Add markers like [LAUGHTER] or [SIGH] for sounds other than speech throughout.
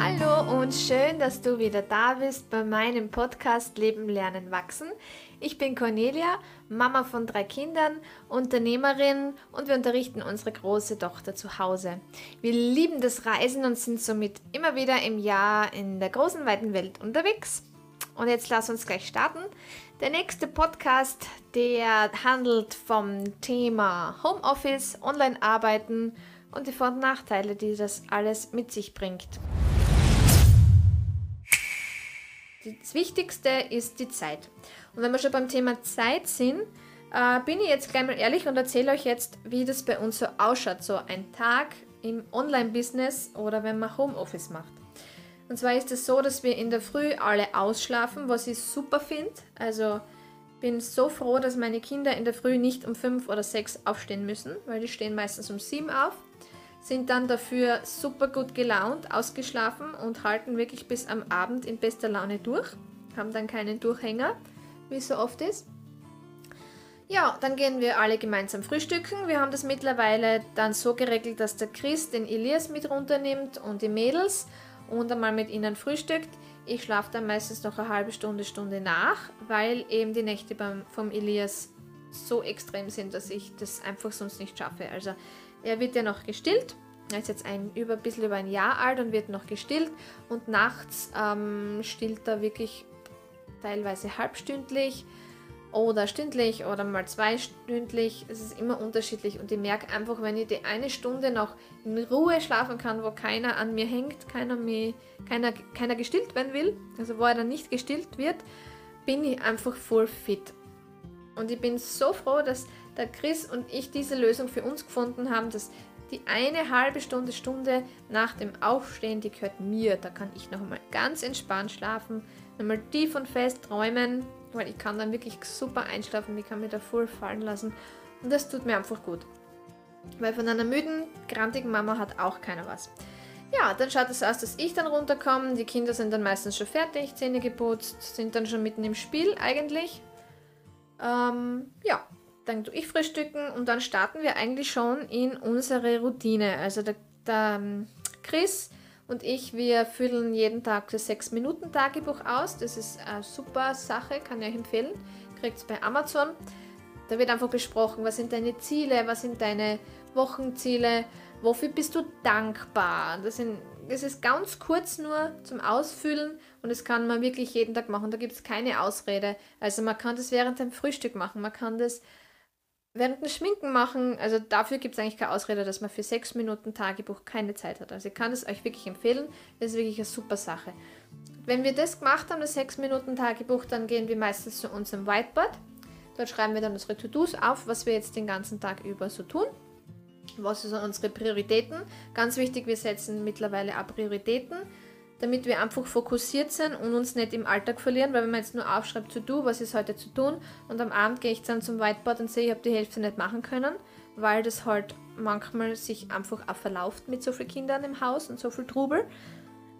Hallo und schön, dass du wieder da bist bei meinem Podcast Leben, Lernen, Wachsen. Ich bin Cornelia, Mama von drei Kindern, Unternehmerin und wir unterrichten unsere große Tochter zu Hause. Wir lieben das Reisen und sind somit immer wieder im Jahr in der großen, weiten Welt unterwegs. Und jetzt lass uns gleich starten. Der nächste Podcast, der handelt vom Thema Homeoffice, Online-Arbeiten und die Vor- und Nachteile, die das alles mit sich bringt. Das Wichtigste ist die Zeit. Und wenn wir schon beim Thema Zeit sind, äh, bin ich jetzt gleich mal ehrlich und erzähle euch jetzt, wie das bei uns so ausschaut, so ein Tag im Online-Business oder wenn man Homeoffice macht. Und zwar ist es so, dass wir in der Früh alle ausschlafen, was ich super finde. Also bin so froh, dass meine Kinder in der Früh nicht um fünf oder sechs aufstehen müssen, weil die stehen meistens um sieben auf sind dann dafür super gut gelaunt, ausgeschlafen und halten wirklich bis am Abend in bester Laune durch. Haben dann keinen Durchhänger, wie es so oft ist. Ja, dann gehen wir alle gemeinsam frühstücken. Wir haben das mittlerweile dann so geregelt, dass der Chris den Elias mit runternimmt und die Mädels und einmal mit ihnen frühstückt. Ich schlafe dann meistens noch eine halbe Stunde, Stunde nach, weil eben die Nächte beim, vom Elias so extrem sind, dass ich das einfach sonst nicht schaffe. Also er wird ja noch gestillt. Er ist jetzt ein über, bisschen über ein Jahr alt und wird noch gestillt. Und nachts ähm, stillt er wirklich teilweise halbstündlich oder stündlich oder mal zweistündlich. Es ist immer unterschiedlich und ich merke einfach, wenn ich die eine Stunde noch in Ruhe schlafen kann, wo keiner an mir hängt, keiner, mir, keiner, keiner gestillt werden will, also wo er dann nicht gestillt wird, bin ich einfach voll fit. Und ich bin so froh, dass der Chris und ich diese Lösung für uns gefunden haben, dass die eine halbe Stunde, Stunde nach dem Aufstehen, die gehört mir. Da kann ich noch einmal ganz entspannt schlafen, nochmal tief und fest träumen, weil ich kann dann wirklich super einschlafen, ich kann mir da voll fallen lassen und das tut mir einfach gut. Weil von einer müden, grantigen Mama hat auch keiner was. Ja, dann schaut es aus, dass ich dann runterkomme. Die Kinder sind dann meistens schon fertig, Zähne geputzt, sind dann schon mitten im Spiel eigentlich. Ähm, ja, dann tue ich frühstücken und dann starten wir eigentlich schon in unsere Routine. Also der, der ähm, Chris und ich, wir füllen jeden Tag das 6-Minuten-Tagebuch aus. Das ist eine super Sache, kann ich euch empfehlen. Kriegt es bei Amazon. Da wird einfach besprochen, was sind deine Ziele, was sind deine Wochenziele, wofür bist du dankbar. Das, sind, das ist ganz kurz nur zum Ausfüllen und das kann man wirklich jeden Tag machen. Da gibt es keine Ausrede. Also man kann das während dem Frühstück machen, man kann das während dem Schminken machen, also dafür gibt es eigentlich keine Ausrede, dass man für sechs Minuten Tagebuch keine Zeit hat. Also ich kann es euch wirklich empfehlen. Das ist wirklich eine super Sache. Wenn wir das gemacht haben, das sechs Minuten Tagebuch, dann gehen wir meistens zu unserem Whiteboard. Dort schreiben wir dann unsere To-Dos auf, was wir jetzt den ganzen Tag über so tun. Was sind unsere Prioritäten? Ganz wichtig, wir setzen mittlerweile auch Prioritäten damit wir einfach fokussiert sind und uns nicht im Alltag verlieren, weil wenn man jetzt nur aufschreibt zu do, was ist heute zu tun und am Abend gehe ich dann zum Whiteboard und sehe, ich habe die Hälfte nicht machen können, weil das halt manchmal sich einfach auch verlauft mit so vielen Kindern im Haus und so viel Trubel.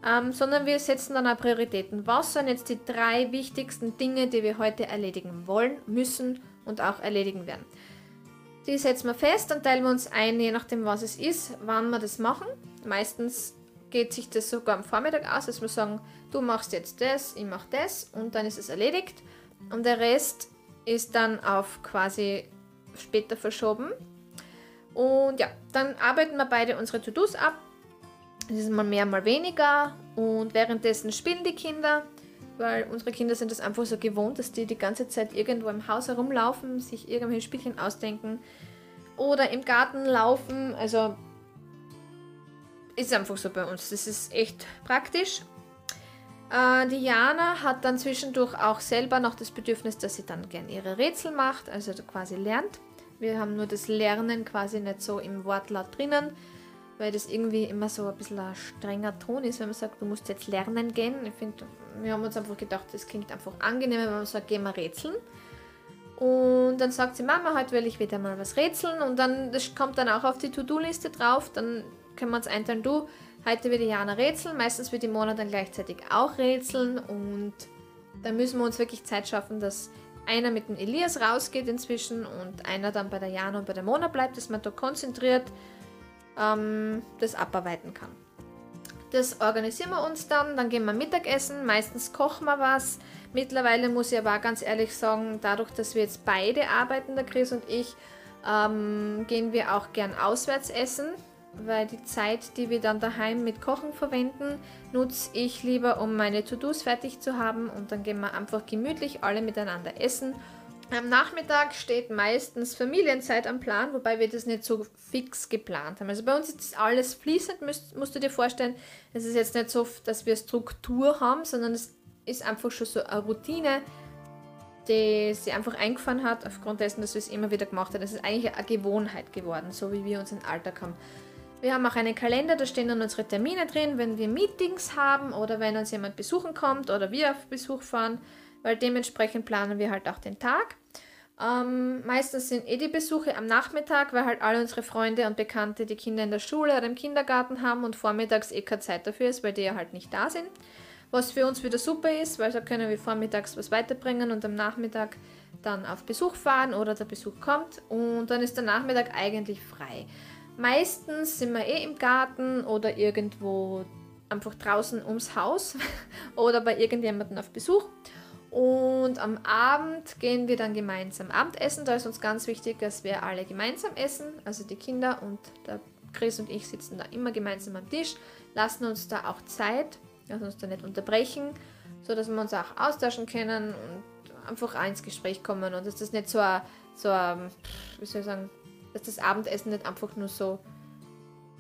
Ähm, sondern wir setzen dann auch Prioritäten. Was sind jetzt die drei wichtigsten Dinge, die wir heute erledigen wollen, müssen und auch erledigen werden? Die setzen wir fest und teilen wir uns ein, je nachdem was es ist, wann wir das machen. Meistens geht sich das sogar am Vormittag aus, dass wir sagen, du machst jetzt das, ich mach das und dann ist es erledigt. Und der Rest ist dann auf quasi später verschoben. Und ja, dann arbeiten wir beide unsere To-Dos ab. Das ist mal mehr, mal weniger. Und währenddessen spielen die Kinder, weil unsere Kinder sind das einfach so gewohnt, dass die die ganze Zeit irgendwo im Haus herumlaufen, sich irgendwelche Spielchen ausdenken oder im Garten laufen. Also ist einfach so bei uns. Das ist echt praktisch. Äh, die Jana hat dann zwischendurch auch selber noch das Bedürfnis, dass sie dann gern ihre Rätsel macht, also quasi lernt. Wir haben nur das Lernen quasi nicht so im Wortlaut drinnen, weil das irgendwie immer so ein bisschen ein strenger Ton ist, wenn man sagt, du musst jetzt lernen gehen. Ich finde, wir haben uns einfach gedacht, das klingt einfach angenehmer, wenn man sagt, geh mal rätseln. Und dann sagt sie, Mama, heute will ich wieder mal was rätseln. Und dann, das kommt dann auch auf die To-Do-Liste drauf. Dann können wir uns einteilen, du, heute die Jana rätseln, meistens wird die Mona dann gleichzeitig auch rätseln und da müssen wir uns wirklich Zeit schaffen, dass einer mit dem Elias rausgeht inzwischen und einer dann bei der Jana und bei der Mona bleibt, dass man da konzentriert ähm, das abarbeiten kann. Das organisieren wir uns dann, dann gehen wir Mittagessen, meistens kochen wir was. Mittlerweile muss ich aber auch ganz ehrlich sagen, dadurch, dass wir jetzt beide arbeiten, der Chris und ich, ähm, gehen wir auch gern auswärts essen, weil die Zeit, die wir dann daheim mit Kochen verwenden, nutze ich lieber, um meine To-Dos fertig zu haben und dann gehen wir einfach gemütlich alle miteinander essen. Am Nachmittag steht meistens Familienzeit am Plan, wobei wir das nicht so fix geplant haben. Also bei uns ist alles fließend, musst, musst du dir vorstellen. Es ist jetzt nicht so, dass wir Struktur haben, sondern es ist einfach schon so eine Routine, die sie einfach eingefahren hat, aufgrund dessen, dass wir es immer wieder gemacht haben. Es ist eigentlich eine Gewohnheit geworden, so wie wir unseren Alltag haben. Wir haben auch einen Kalender, da stehen dann unsere Termine drin, wenn wir Meetings haben oder wenn uns jemand besuchen kommt oder wir auf Besuch fahren, weil dementsprechend planen wir halt auch den Tag. Ähm, meistens sind eh die Besuche am Nachmittag, weil halt alle unsere Freunde und Bekannte die Kinder in der Schule oder im Kindergarten haben und vormittags eh keine Zeit dafür ist, weil die ja halt nicht da sind. Was für uns wieder super ist, weil da können wir vormittags was weiterbringen und am Nachmittag dann auf Besuch fahren oder der Besuch kommt und dann ist der Nachmittag eigentlich frei. Meistens sind wir eh im Garten oder irgendwo einfach draußen ums Haus [LAUGHS] oder bei irgendjemandem auf Besuch. Und am Abend gehen wir dann gemeinsam Abendessen. Da ist uns ganz wichtig, dass wir alle gemeinsam essen. Also die Kinder und der Chris und ich sitzen da immer gemeinsam am Tisch, lassen uns da auch Zeit, lassen uns da nicht unterbrechen, sodass wir uns auch austauschen können und einfach ins Gespräch kommen. Und dass das nicht so so wie soll ich sagen, dass das Abendessen nicht einfach nur so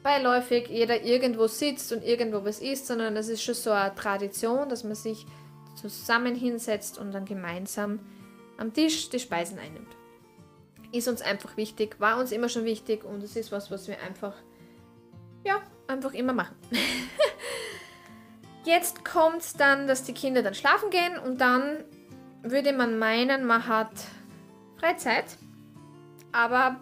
beiläufig jeder irgendwo sitzt und irgendwo was isst, sondern das ist schon so eine Tradition, dass man sich zusammen hinsetzt und dann gemeinsam am Tisch die Speisen einnimmt. Ist uns einfach wichtig, war uns immer schon wichtig und es ist was, was wir einfach, ja, einfach immer machen. [LAUGHS] Jetzt kommt es dann, dass die Kinder dann schlafen gehen und dann würde man meinen, man hat Freizeit. Aber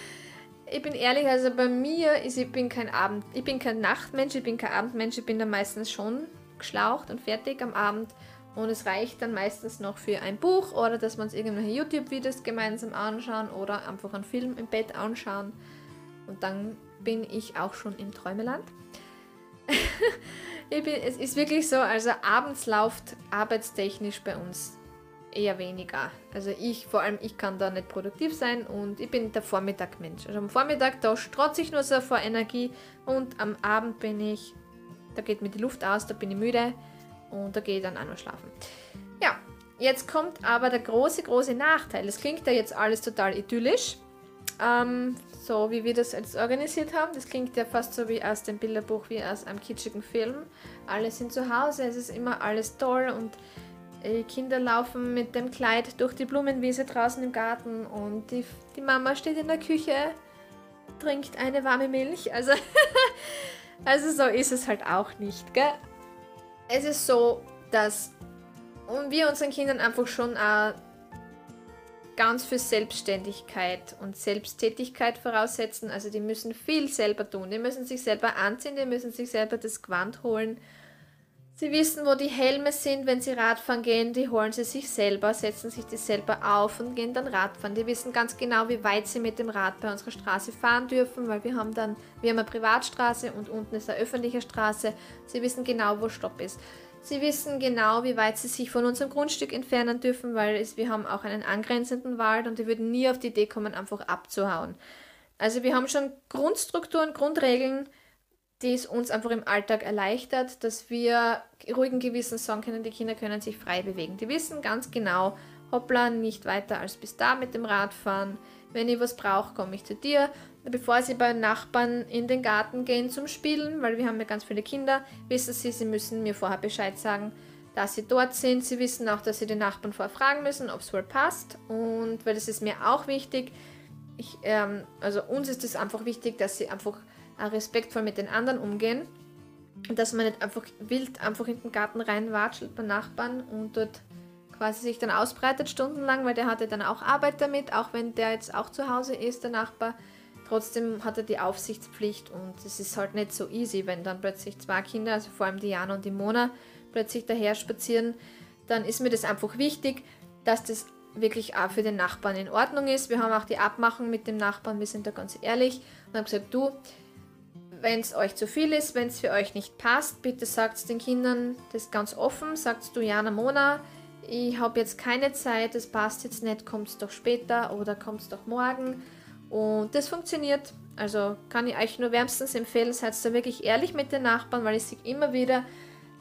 [LAUGHS] ich bin ehrlich, also bei mir ist, ich bin kein Abend, ich bin kein Nachtmensch, ich bin kein Abendmensch, ich bin da meistens schon geschlaucht und fertig am Abend. Und es reicht dann meistens noch für ein Buch oder dass wir uns irgendwelche YouTube-Videos gemeinsam anschauen oder einfach einen Film im Bett anschauen. Und dann bin ich auch schon im Träumeland. [LAUGHS] bin, es ist wirklich so, also abends läuft arbeitstechnisch bei uns eher weniger. Also ich, vor allem ich kann da nicht produktiv sein und ich bin der Vormittagmensch. Also am Vormittag, da strotze ich nur so vor Energie und am Abend bin ich da geht mir die Luft aus, da bin ich müde und da gehe ich dann auch noch schlafen. Ja, jetzt kommt aber der große, große Nachteil. Das klingt ja jetzt alles total idyllisch, ähm, so wie wir das jetzt organisiert haben. Das klingt ja fast so wie aus dem Bilderbuch, wie aus einem kitschigen Film. Alle sind zu Hause, es ist immer alles toll und die Kinder laufen mit dem Kleid durch die Blumenwiese draußen im Garten und die, die Mama steht in der Küche, trinkt eine warme Milch. Also [LAUGHS] Also so ist es halt auch nicht, gell? Es ist so, dass wir unseren Kindern einfach schon auch ganz viel Selbstständigkeit und Selbsttätigkeit voraussetzen. Also die müssen viel selber tun. Die müssen sich selber anziehen, die müssen sich selber das Gewand holen. Sie wissen, wo die Helme sind, wenn sie Radfahren gehen, die holen sie sich selber, setzen sich die selber auf und gehen dann Radfahren. Die wissen ganz genau, wie weit sie mit dem Rad bei unserer Straße fahren dürfen, weil wir haben dann, wir haben eine Privatstraße und unten ist eine öffentliche Straße. Sie wissen genau, wo Stopp ist. Sie wissen genau, wie weit sie sich von unserem Grundstück entfernen dürfen, weil es, wir haben auch einen angrenzenden Wald und die würden nie auf die Idee kommen, einfach abzuhauen. Also wir haben schon Grundstrukturen, Grundregeln, die es uns einfach im Alltag erleichtert, dass wir ruhigen Gewissens sagen können, die Kinder können sich frei bewegen. Die wissen ganz genau, hoppla, nicht weiter als bis da mit dem Radfahren. Wenn ich was brauche, komme ich zu dir. Bevor sie bei Nachbarn in den Garten gehen zum Spielen, weil wir haben ja ganz viele Kinder, wissen sie, sie müssen mir vorher Bescheid sagen, dass sie dort sind. Sie wissen auch, dass sie den Nachbarn vorher fragen müssen, ob es wohl passt. Und weil das ist mir auch wichtig. Ich, ähm, also uns ist es einfach wichtig, dass sie einfach respektvoll mit den anderen umgehen. Dass man nicht einfach wild einfach in den Garten reinwatschelt bei Nachbarn und dort quasi sich dann ausbreitet stundenlang, weil der hatte dann auch Arbeit damit, auch wenn der jetzt auch zu Hause ist, der Nachbar. Trotzdem hat er die Aufsichtspflicht und es ist halt nicht so easy, wenn dann plötzlich zwei Kinder, also vor allem Diana und die Mona, plötzlich daher spazieren. Dann ist mir das einfach wichtig, dass das wirklich auch für den Nachbarn in Ordnung ist. Wir haben auch die Abmachung mit dem Nachbarn, wir sind da ganz ehrlich und haben gesagt, du, wenn es euch zu viel ist, wenn es für euch nicht passt, bitte sagt den Kindern das ganz offen. Sagt du, Jana, Mona, ich habe jetzt keine Zeit, das passt jetzt nicht, kommt es doch später oder kommt es doch morgen. Und das funktioniert. Also kann ich euch nur wärmstens empfehlen, seid da wirklich ehrlich mit den Nachbarn, weil ich sehe immer wieder,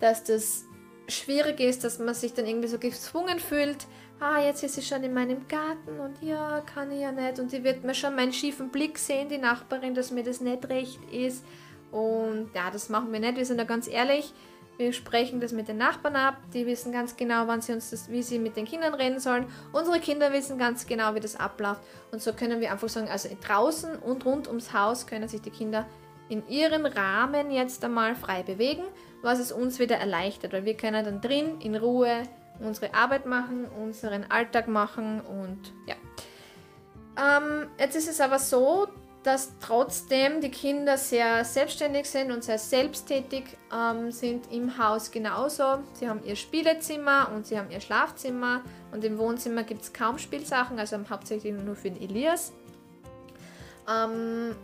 dass das schwierig ist, dass man sich dann irgendwie so gezwungen fühlt. Ah, jetzt ist sie schon in meinem Garten und ja, kann ich ja nicht. Und die wird mir schon meinen schiefen Blick sehen, die Nachbarin, dass mir das nicht recht ist. Und ja, das machen wir nicht. Wir sind da ganz ehrlich. Wir sprechen das mit den Nachbarn ab. Die wissen ganz genau, wann sie uns das, wie sie mit den Kindern reden sollen. Unsere Kinder wissen ganz genau, wie das abläuft. Und so können wir einfach sagen, also draußen und rund ums Haus können sich die Kinder in ihren Rahmen jetzt einmal frei bewegen, was es uns wieder erleichtert, weil wir können dann drin in Ruhe unsere Arbeit machen, unseren Alltag machen und ja. Ähm, jetzt ist es aber so, dass trotzdem die Kinder sehr selbstständig sind und sehr selbsttätig ähm, sind im Haus genauso. Sie haben ihr Spielezimmer und sie haben ihr Schlafzimmer und im Wohnzimmer gibt es kaum Spielsachen, also hauptsächlich nur für den Elias. Ähm,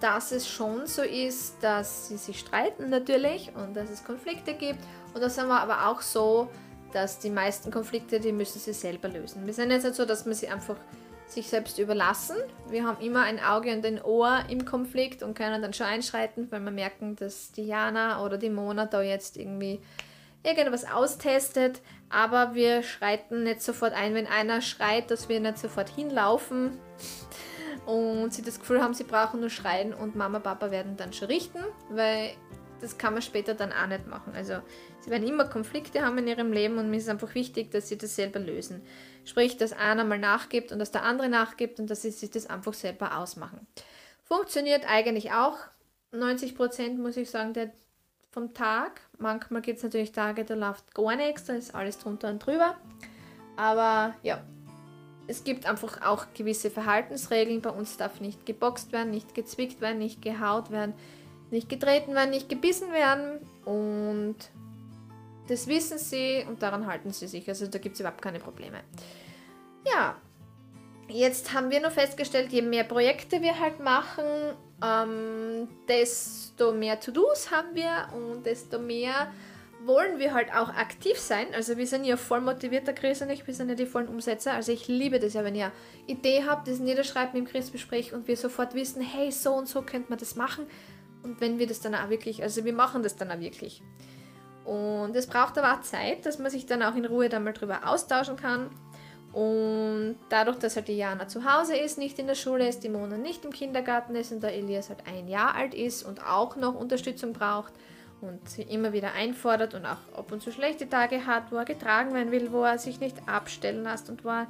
dass es schon so ist, dass sie sich streiten natürlich und dass es Konflikte gibt und das haben wir aber auch so, dass die meisten Konflikte, die müssen sie selber lösen. Wir sind jetzt nicht so, dass man sie einfach sich selbst überlassen. Wir haben immer ein Auge und ein Ohr im Konflikt und können dann schon einschreiten, weil wir merken, dass Diana oder die Mona da jetzt irgendwie irgendwas austestet. Aber wir schreiten nicht sofort ein, wenn einer schreit, dass wir nicht sofort hinlaufen und sie das Gefühl haben, sie brauchen nur schreien und Mama, Papa werden dann schon richten, weil das kann man später dann auch nicht machen. Also sie werden immer Konflikte haben in ihrem Leben und mir ist einfach wichtig, dass sie das selber lösen. Sprich, dass einer mal nachgibt und dass der andere nachgibt und dass sie sich das einfach selber ausmachen. Funktioniert eigentlich auch 90 Prozent, muss ich sagen, der, vom Tag. Manchmal gibt es natürlich Tage, da läuft gar nichts, da ist alles drunter und drüber. Aber ja, es gibt einfach auch gewisse Verhaltensregeln. Bei uns darf nicht geboxt werden, nicht gezwickt werden, nicht gehaut werden nicht getreten werden, nicht gebissen werden und das wissen sie und daran halten sie sich. Also da gibt es überhaupt keine Probleme. Ja, jetzt haben wir nur festgestellt, je mehr Projekte wir halt machen, ähm, desto mehr To-Dos haben wir und desto mehr wollen wir halt auch aktiv sein. Also wir sind ja voll motivierter Chris und ich, wir sind ja die vollen Umsetzer. Also ich liebe das ja, wenn ihr Idee habt, das niederschreibt mit dem Chris und wir sofort wissen, hey, so und so könnte man das machen und wenn wir das dann auch wirklich, also wir machen das dann auch wirklich. Und es braucht aber auch Zeit, dass man sich dann auch in Ruhe dann mal drüber austauschen kann. Und dadurch, dass halt die Jana zu Hause ist, nicht in der Schule ist, die Mona nicht im Kindergarten ist und der Elias halt ein Jahr alt ist und auch noch Unterstützung braucht und sie immer wieder einfordert und auch ab und zu schlechte Tage hat, wo er getragen werden will, wo er sich nicht abstellen lässt und wo er,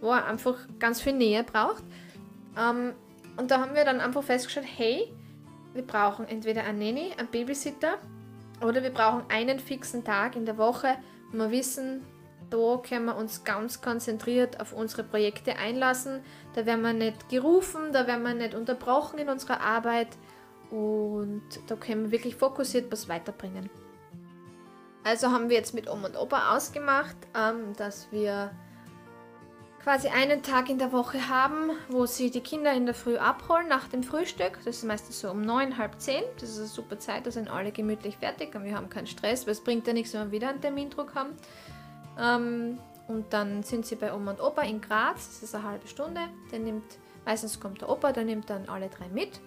wo er einfach ganz viel Nähe braucht. Ähm, und da haben wir dann einfach festgestellt, hey, wir brauchen entweder eine Nanny, einen Babysitter oder wir brauchen einen fixen Tag in der Woche, wo wir wissen, da können wir uns ganz konzentriert auf unsere Projekte einlassen. Da werden wir nicht gerufen, da werden wir nicht unterbrochen in unserer Arbeit und da können wir wirklich fokussiert was weiterbringen. Also haben wir jetzt mit Oma und Opa ausgemacht, ähm, dass wir quasi einen Tag in der Woche haben, wo sie die Kinder in der Früh abholen nach dem Frühstück. Das ist meistens so um neun, halb zehn. Das ist eine super Zeit, da sind alle gemütlich fertig und wir haben keinen Stress, weil es bringt ja nichts, wenn wir wieder einen Termindruck haben. Ähm, und dann sind sie bei Oma und Opa in Graz, das ist eine halbe Stunde. Der nimmt, meistens kommt der Opa, der nimmt dann alle drei mit.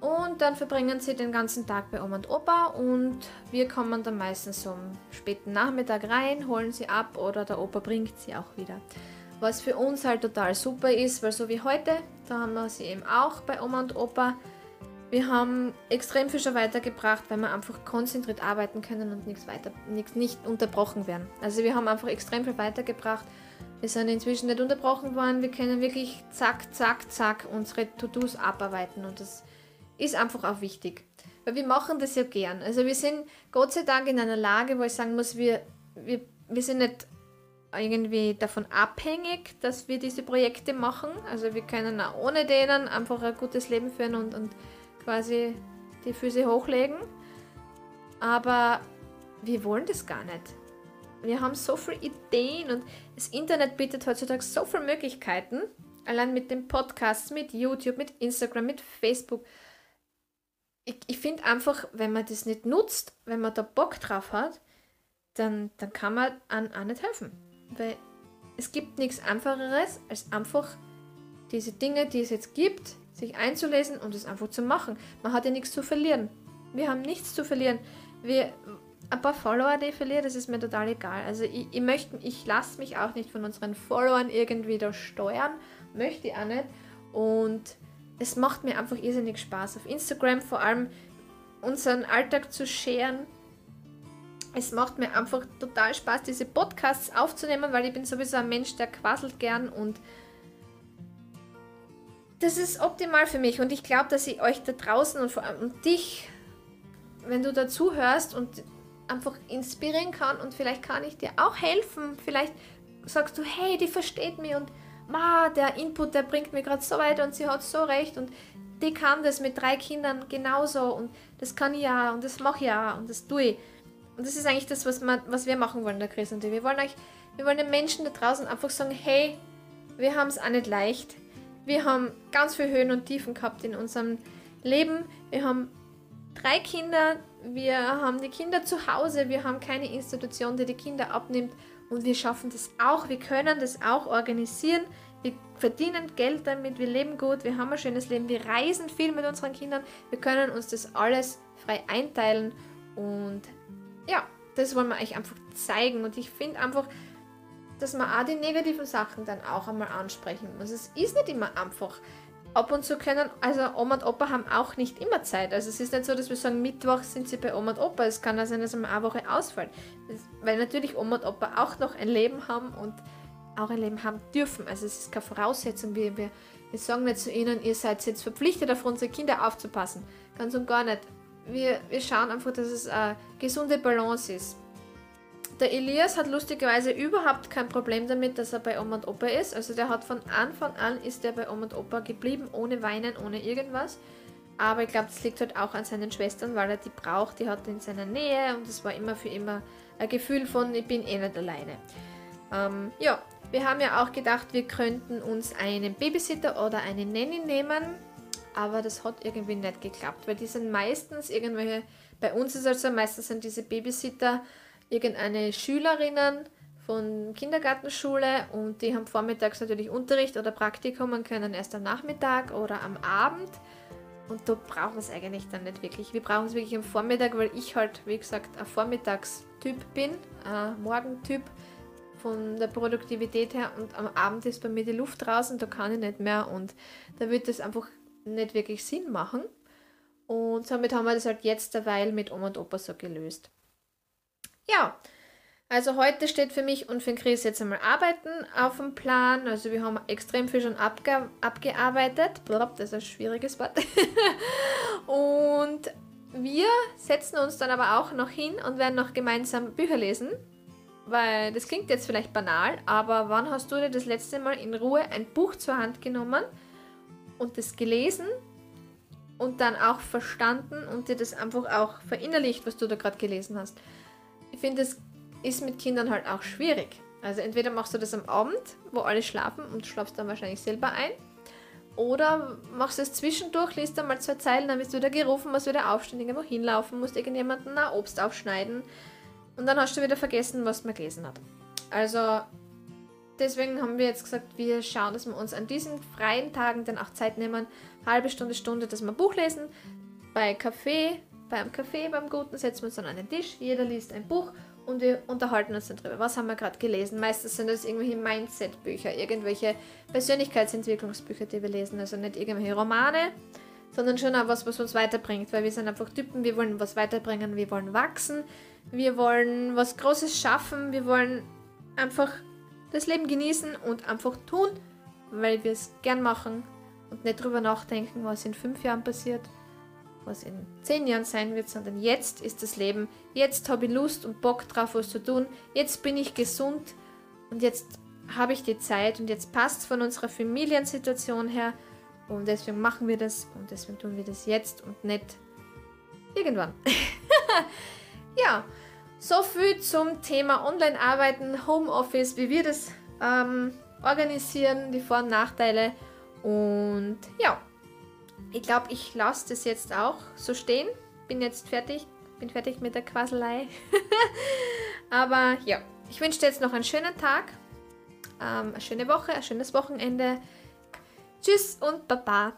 Und dann verbringen sie den ganzen Tag bei Oma und Opa und wir kommen dann meistens so am späten Nachmittag rein, holen sie ab oder der Opa bringt sie auch wieder. Was für uns halt total super ist, weil so wie heute, da haben wir sie eben auch bei Oma und Opa. Wir haben extrem viel schon weitergebracht, weil wir einfach konzentriert arbeiten können und nichts weiter, nichts nicht unterbrochen werden. Also wir haben einfach extrem viel weitergebracht. Wir sind inzwischen nicht unterbrochen worden. Wir können wirklich zack, zack, zack unsere To-Dos abarbeiten und das ist einfach auch wichtig. Weil wir machen das ja gern. Also wir sind Gott sei Dank in einer Lage, wo ich sagen muss, wir, wir, wir sind nicht irgendwie davon abhängig, dass wir diese Projekte machen. Also wir können auch ohne denen einfach ein gutes Leben führen und, und quasi die Füße hochlegen. Aber wir wollen das gar nicht. Wir haben so viele Ideen und das Internet bietet heutzutage so viele Möglichkeiten. Allein mit den Podcasts, mit YouTube, mit Instagram, mit Facebook. ich, ich finde einfach, wenn man das nicht nutzt, wenn man da Bock drauf hat, dann, dann kann man an auch nicht helfen. Weil es gibt nichts Einfacheres, als einfach diese Dinge, die es jetzt gibt, sich einzulesen und es einfach zu machen. Man hat ja nichts zu verlieren. Wir haben nichts zu verlieren. Wir, ein paar Follower, die ich verliere, das ist mir total egal. Also ich, ich möchte, ich lasse mich auch nicht von unseren Followern irgendwie da steuern. Möchte ich auch nicht. Und es macht mir einfach irrsinnig Spaß. Auf Instagram vor allem unseren Alltag zu scheren. Es macht mir einfach total Spaß, diese Podcasts aufzunehmen, weil ich bin sowieso ein Mensch, der quasselt gern und das ist optimal für mich und ich glaube, dass ich euch da draußen und vor allem dich, wenn du dazu hörst und einfach inspirieren kann und vielleicht kann ich dir auch helfen. Vielleicht sagst du, hey, die versteht mich und ma, der Input, der bringt mir gerade so weit und sie hat so recht und die kann das mit drei Kindern genauso und das kann ich ja und das mache ich ja und das tue ich. Und das ist eigentlich das, was, man, was wir machen wollen, der Chris und ich. Wir wollen euch, wir wollen den Menschen da draußen einfach sagen, hey, wir haben es auch nicht leicht. Wir haben ganz viele Höhen und Tiefen gehabt in unserem Leben. Wir haben drei Kinder, wir haben die Kinder zu Hause, wir haben keine Institution, die die Kinder abnimmt. Und wir schaffen das auch, wir können das auch organisieren. Wir verdienen Geld damit, wir leben gut, wir haben ein schönes Leben, wir reisen viel mit unseren Kindern, wir können uns das alles frei einteilen. Und ja, das wollen wir euch einfach zeigen und ich finde einfach, dass man auch die negativen Sachen dann auch einmal ansprechen muss. Es ist nicht immer einfach ab und zu können, also Oma und Opa haben auch nicht immer Zeit. Also es ist nicht so, dass wir sagen, Mittwoch sind sie bei Oma und Opa. Es kann auch sein, dass einmal eine Woche ausfällt. Weil natürlich Oma und Opa auch noch ein Leben haben und auch ein Leben haben dürfen. Also es ist keine Voraussetzung, wie wir, wir sagen nicht zu ihnen, ihr seid jetzt verpflichtet, auf unsere Kinder aufzupassen. Ganz und gar nicht. Wir, wir schauen einfach, dass es eine gesunde Balance ist. Der Elias hat lustigerweise überhaupt kein Problem damit, dass er bei Oma und Opa ist. Also der hat von Anfang an ist er bei Oma und Opa geblieben, ohne Weinen, ohne irgendwas. Aber ich glaube, das liegt halt auch an seinen Schwestern, weil er die braucht, die hat in seiner Nähe und es war immer für immer ein Gefühl von, ich bin eh nicht alleine. Ähm, ja, wir haben ja auch gedacht, wir könnten uns einen Babysitter oder eine Nanny nehmen, aber das hat irgendwie nicht geklappt, weil die sind meistens irgendwelche, bei uns ist also meistens sind diese Babysitter irgendeine Schülerinnen von Kindergartenschule und die haben vormittags natürlich Unterricht oder Praktikum und können erst am Nachmittag oder am Abend. Und da brauchen wir es eigentlich dann nicht wirklich. Wir brauchen es wirklich am Vormittag, weil ich halt, wie gesagt, ein Vormittagstyp bin, ein Morgentyp von der Produktivität her und am Abend ist bei mir die Luft draußen, da kann ich nicht mehr und da wird es einfach nicht wirklich Sinn machen. Und somit haben wir das halt jetzt derweil mit Oma und Opa so gelöst. Ja, also heute steht für mich und für den Chris jetzt einmal Arbeiten auf dem Plan. Also wir haben extrem viel schon abge abgearbeitet. Blab, das ist ein schwieriges Wort. [LAUGHS] und wir setzen uns dann aber auch noch hin und werden noch gemeinsam Bücher lesen. Weil das klingt jetzt vielleicht banal, aber wann hast du dir das letzte Mal in Ruhe ein Buch zur Hand genommen und das gelesen und dann auch verstanden und dir das einfach auch verinnerlicht, was du da gerade gelesen hast? ich finde, es ist mit Kindern halt auch schwierig. Also entweder machst du das am Abend, wo alle schlafen und schlafst dann wahrscheinlich selber ein. Oder machst du es zwischendurch, liest dann mal zwei Zeilen, dann wirst du wieder gerufen, musst wieder aufstehen, irgendwo hinlaufen, musst irgendjemanden ein Obst aufschneiden und dann hast du wieder vergessen, was man gelesen hat. Also deswegen haben wir jetzt gesagt, wir schauen, dass wir uns an diesen freien Tagen dann auch Zeit nehmen, halbe Stunde, Stunde, dass wir Buch lesen, bei Kaffee beim Kaffee, beim Guten, setzen wir uns dann an den Tisch, jeder liest ein Buch und wir unterhalten uns dann drüber. Was haben wir gerade gelesen? Meistens sind das irgendwelche Mindset-Bücher, irgendwelche Persönlichkeitsentwicklungsbücher, die wir lesen. Also nicht irgendwelche Romane, sondern schon auch was, was uns weiterbringt, weil wir sind einfach Typen, wir wollen was weiterbringen, wir wollen wachsen, wir wollen was Großes schaffen, wir wollen einfach das Leben genießen und einfach tun, weil wir es gern machen und nicht drüber nachdenken, was in fünf Jahren passiert was in zehn Jahren sein wird, sondern jetzt ist das Leben. Jetzt habe ich Lust und Bock drauf, was zu tun. Jetzt bin ich gesund und jetzt habe ich die Zeit und jetzt passt es von unserer Familiensituation her und deswegen machen wir das und deswegen tun wir das jetzt und nicht irgendwann. [LAUGHS] ja, so viel zum Thema Online-Arbeiten, Homeoffice, wie wir das ähm, organisieren, die Vor- und Nachteile und ja, ich glaube, ich lasse das jetzt auch so stehen. Bin jetzt fertig. Bin fertig mit der Quaselei. [LAUGHS] Aber ja, ich wünsche dir jetzt noch einen schönen Tag, ähm, eine schöne Woche, ein schönes Wochenende. Tschüss und Baba.